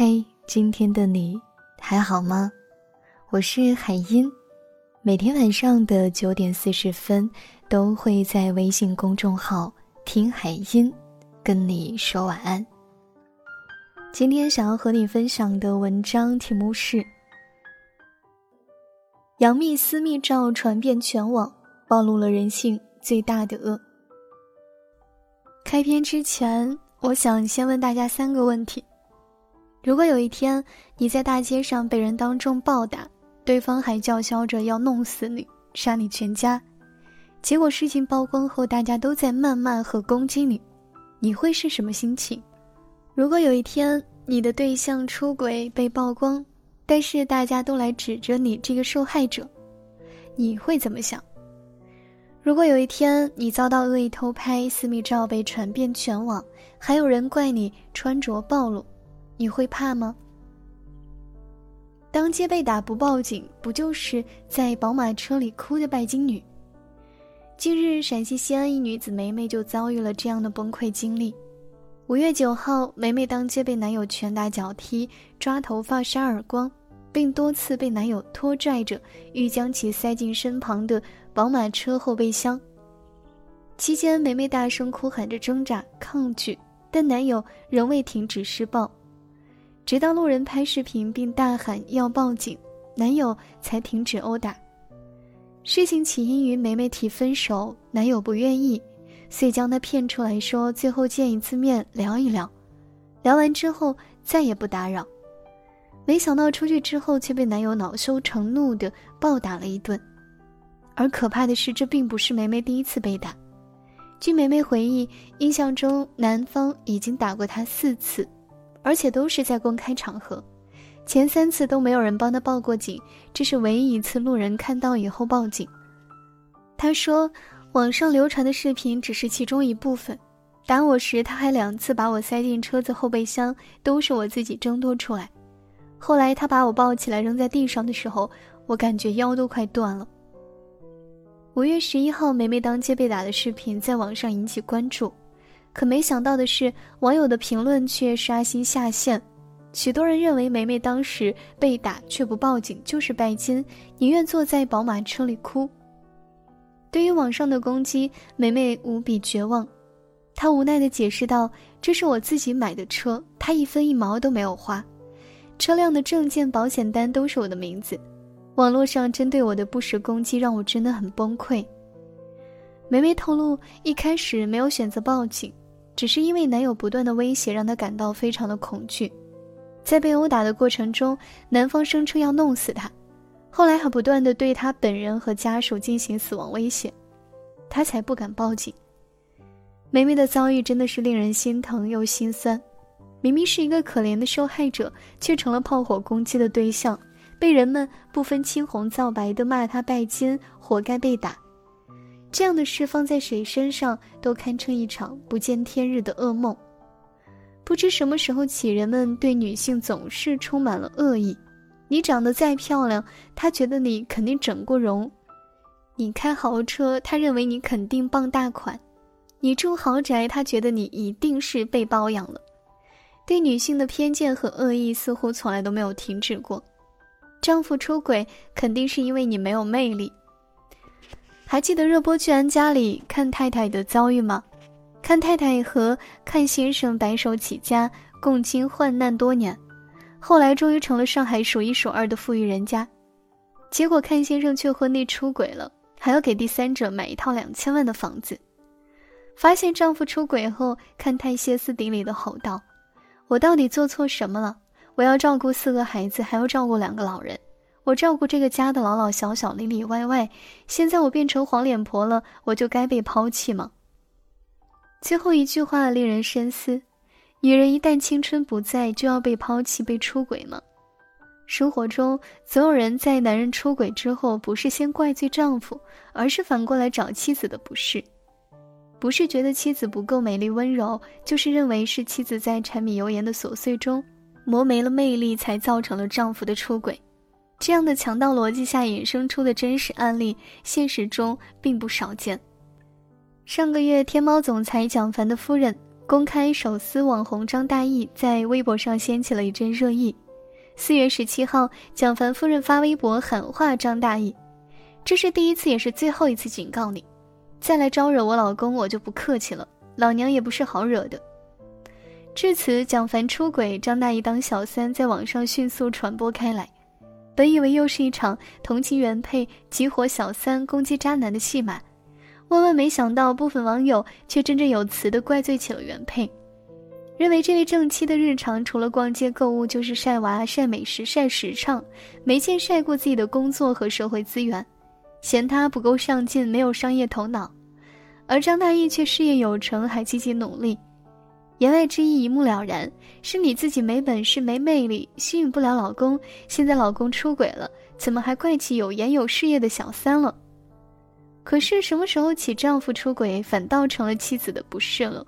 嘿，今天的你还好吗？我是海音，每天晚上的九点四十分都会在微信公众号“听海音”跟你说晚安。今天想要和你分享的文章题目是：杨幂私密照传遍全网，暴露了人性最大的恶。开篇之前，我想先问大家三个问题。如果有一天你在大街上被人当众暴打，对方还叫嚣着要弄死你、杀你全家，结果事情曝光后，大家都在谩骂和攻击你，你会是什么心情？如果有一天你的对象出轨被曝光，但是大家都来指着你这个受害者，你会怎么想？如果有一天你遭到恶意偷拍，私密照被传遍全网，还有人怪你穿着暴露？你会怕吗？当街被打不报警，不就是在宝马车里哭的拜金女？近日，陕西西安一女子梅梅就遭遇了这样的崩溃经历。五月九号，梅梅当街被男友拳打脚踢、抓头发、扇耳光，并多次被男友拖拽着欲将其塞进身旁的宝马车后备箱。期间，梅梅大声哭喊着挣扎抗拒，但男友仍未停止施暴。直到路人拍视频并大喊要报警，男友才停止殴打。事情起因于梅梅提分手，男友不愿意，遂将她骗出来说最后见一次面聊一聊，聊完之后再也不打扰。没想到出去之后却被男友恼羞成怒的暴打了一顿，而可怕的是这并不是梅梅第一次被打。据梅梅回忆，印象中男方已经打过她四次。而且都是在公开场合，前三次都没有人帮他报过警，这是唯一一次路人看到以后报警。他说，网上流传的视频只是其中一部分，打我时他还两次把我塞进车子后备箱，都是我自己挣脱出来。后来他把我抱起来扔在地上的时候，我感觉腰都快断了。五月十一号，梅梅当街被打的视频在网上引起关注。可没想到的是，网友的评论却刷新下线。许多人认为梅梅当时被打却不报警就是拜金，宁愿坐在宝马车里哭。对于网上的攻击，梅梅无比绝望。她无奈地解释道：“这是我自己买的车，她一分一毛都没有花，车辆的证件、保险单都是我的名字。网络上针对我的不实攻击让我真的很崩溃。”梅梅透露，一开始没有选择报警。只是因为男友不断的威胁，让她感到非常的恐惧。在被殴打的过程中，男方声称要弄死她，后来还不断的对她本人和家属进行死亡威胁，她才不敢报警。梅梅的遭遇真的是令人心疼又心酸，明明是一个可怜的受害者，却成了炮火攻击的对象，被人们不分青红皂白的骂她拜金，活该被打。这样的事放在谁身上都堪称一场不见天日的噩梦。不知什么时候起，人们对女性总是充满了恶意。你长得再漂亮，他觉得你肯定整过容；你开豪车，他认为你肯定傍大款；你住豪宅，他觉得你一定是被包养了。对女性的偏见和恶意似乎从来都没有停止过。丈夫出轨，肯定是因为你没有魅力。还记得热播剧《安家》里看太太的遭遇吗？看太太和看先生白手起家，共经患难多年，后来终于成了上海数一数二的富裕人家。结果看先生却婚内出轨了，还要给第三者买一套两千万的房子。发现丈夫出轨后，看太歇斯底里的吼道：“我到底做错什么了？我要照顾四个孩子，还要照顾两个老人。”我照顾这个家的老老小小、里里外外，现在我变成黄脸婆了，我就该被抛弃吗？最后一句话令人深思：女人一旦青春不在，就要被抛弃、被出轨吗？生活中，总有人在男人出轨之后，不是先怪罪丈夫，而是反过来找妻子的不是，不是觉得妻子不够美丽温柔，就是认为是妻子在柴米油盐的琐碎中磨没了魅力，才造成了丈夫的出轨。这样的强盗逻辑下衍生出的真实案例，现实中并不少见。上个月，天猫总裁蒋凡的夫人公开手撕网红张大奕在微博上掀起了一阵热议。四月十七号，蒋凡夫人发微博喊话张大奕：“这是第一次，也是最后一次警告你，再来招惹我老公，我就不客气了。老娘也不是好惹的。”至此，蒋凡出轨，张大奕当小三，在网上迅速传播开来。本以为又是一场同情原配、激活小三、攻击渣男的戏码，万万没想到，部分网友却振振有词地怪罪起了原配。认为这位正妻的日常除了逛街购物，就是晒娃、晒美食、晒时尚，没见晒过自己的工作和社会资源，嫌他不够上进，没有商业头脑。而张大奕却事业有成，还积极努力。言外之意一目了然，是你自己没本事、没魅力，吸引不了老公。现在老公出轨了，怎么还怪起有颜有事业的小三了？可是什么时候起，丈夫出轨反倒成了妻子的不是了？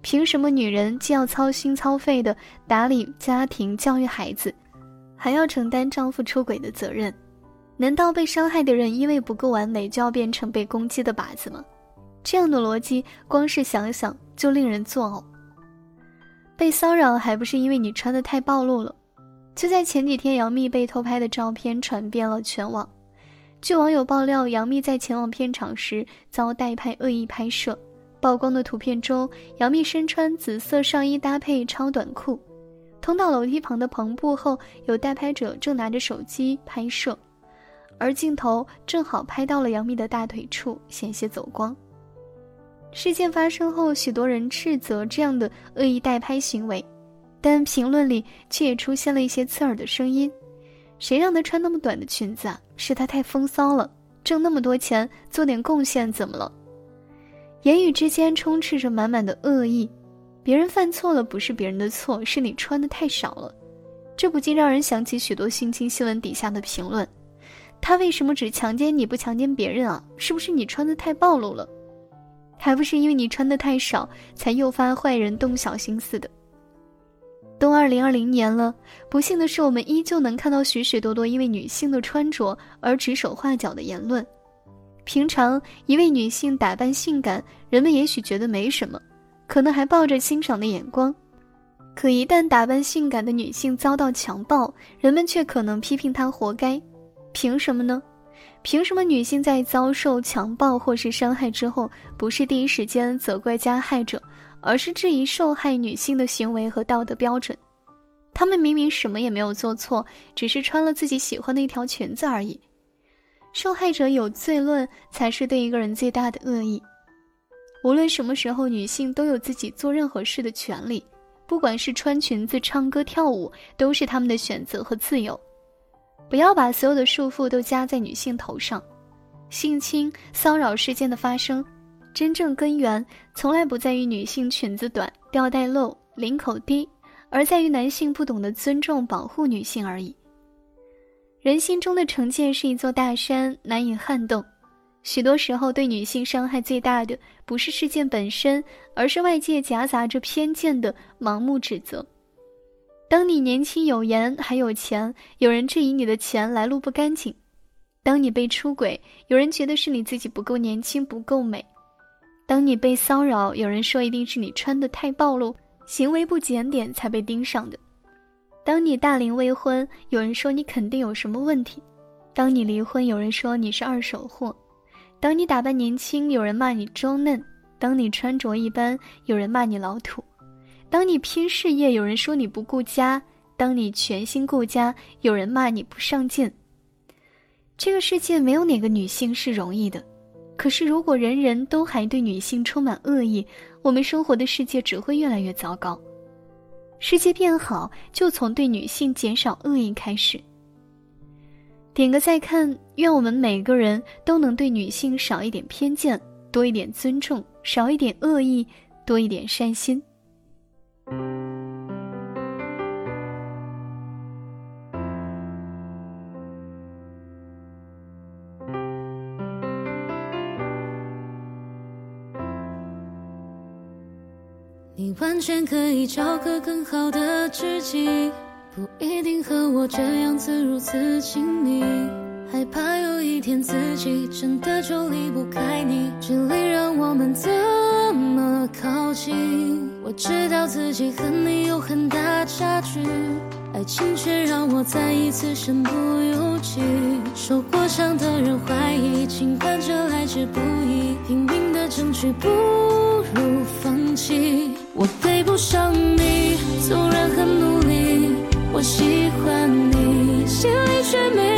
凭什么女人既要操心操肺的打理家庭、教育孩子，还要承担丈夫出轨的责任？难道被伤害的人因为不够完美就要变成被攻击的靶子吗？这样的逻辑，光是想想就令人作呕。被骚扰还不是因为你穿的太暴露了？就在前几天，杨幂被偷拍的照片传遍了全网。据网友爆料，杨幂在前往片场时遭代拍恶意拍摄。曝光的图片中，杨幂身穿紫色上衣搭配超短裤，通到楼梯旁的篷布后，有代拍者正拿着手机拍摄，而镜头正好拍到了杨幂的大腿处，险些走光。事件发生后，许多人斥责这样的恶意代拍行为，但评论里却也出现了一些刺耳的声音：“谁让她穿那么短的裙子啊？是她太风骚了，挣那么多钱做点贡献怎么了？”言语之间充斥着满满的恶意，别人犯错了不是别人的错，是你穿的太少了。这不禁让人想起许多性侵新闻底下的评论：他为什么只强奸你不强奸别人啊？是不是你穿的太暴露了？还不是因为你穿的太少，才诱发坏人动小心思的。都二零二零年了，不幸的是，我们依旧能看到许许多多因为女性的穿着而指手画脚的言论。平常一位女性打扮性感，人们也许觉得没什么，可能还抱着欣赏的眼光；可一旦打扮性感的女性遭到强暴，人们却可能批评她活该。凭什么呢？凭什么女性在遭受强暴或是伤害之后，不是第一时间责怪加害者，而是质疑受害女性的行为和道德标准？她们明明什么也没有做错，只是穿了自己喜欢的一条裙子而已。受害者有罪论才是对一个人最大的恶意。无论什么时候，女性都有自己做任何事的权利，不管是穿裙子、唱歌、跳舞，都是她们的选择和自由。不要把所有的束缚都加在女性头上。性侵、骚扰事件的发生，真正根源从来不在于女性裙子短、吊带露、领口低，而在于男性不懂得尊重、保护女性而已。人心中的成见是一座大山，难以撼动。许多时候，对女性伤害最大的不是事件本身，而是外界夹杂着偏见的盲目指责。当你年轻有颜还有钱，有人质疑你的钱来路不干净；当你被出轨，有人觉得是你自己不够年轻不够美；当你被骚扰，有人说一定是你穿的太暴露，行为不检点才被盯上的。当你大龄未婚，有人说你肯定有什么问题；当你离婚，有人说你是二手货；当你打扮年轻，有人骂你装嫩；当你穿着一般，有人骂你老土；当你拼事业，有人说你不顾家；当你全心顾家，有人骂你不上进。这个世界没有哪个女性是容易的，可是如果人人都还对女性充满恶意，我们生活的世界只会越来越糟糕。世界变好，就从对女性减少恶意开始。点个再看，愿我们每个人都能对女性少一点偏见，多一点尊重，少一点恶意，多一点善心。你完全可以找个更好的知己，不一定和我这样子如此亲密。害怕有一天自己真的就离不开你，距离让我们怎么靠近。我知道自己和你有很大差距，爱情却让我再一次身不由己。受过伤的人怀疑，尽管这来之不易，拼命的争取不如放弃。我配不上你，纵然很努力，我喜欢你，心里却没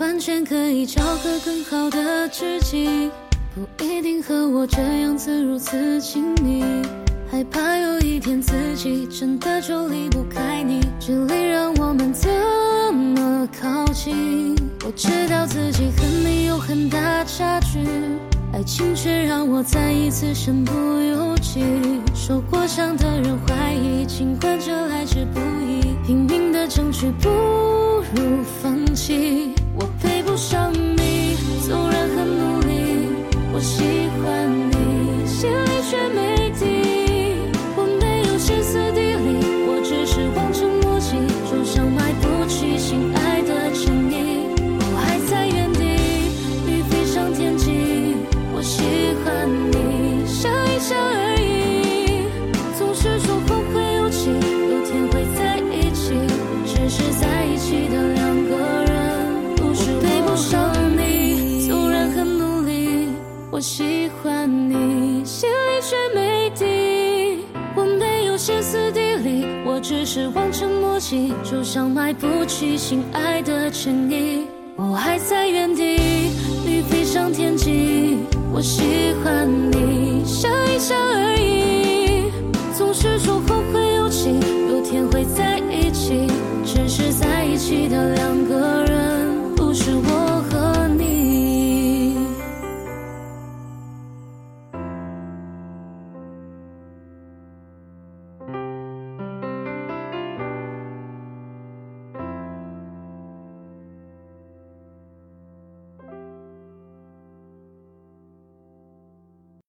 完全可以找个更好的知己，不一定和我这样子如此亲密。害怕有一天自己真的就离不开你，距离让我们怎么靠近？我知道自己和你有很大差距，爱情却让我再一次身不由己。受过伤的人怀疑，尽管这来之不易，拼命的争取不如放弃。我配不上你，纵然很努力，我喜喜欢你，心里却没底。我没有歇斯底里，我只是望尘莫及，就像买不起心爱的衬衣。我还在原地，你飞上天际。我喜欢你，想一想而已。总是说，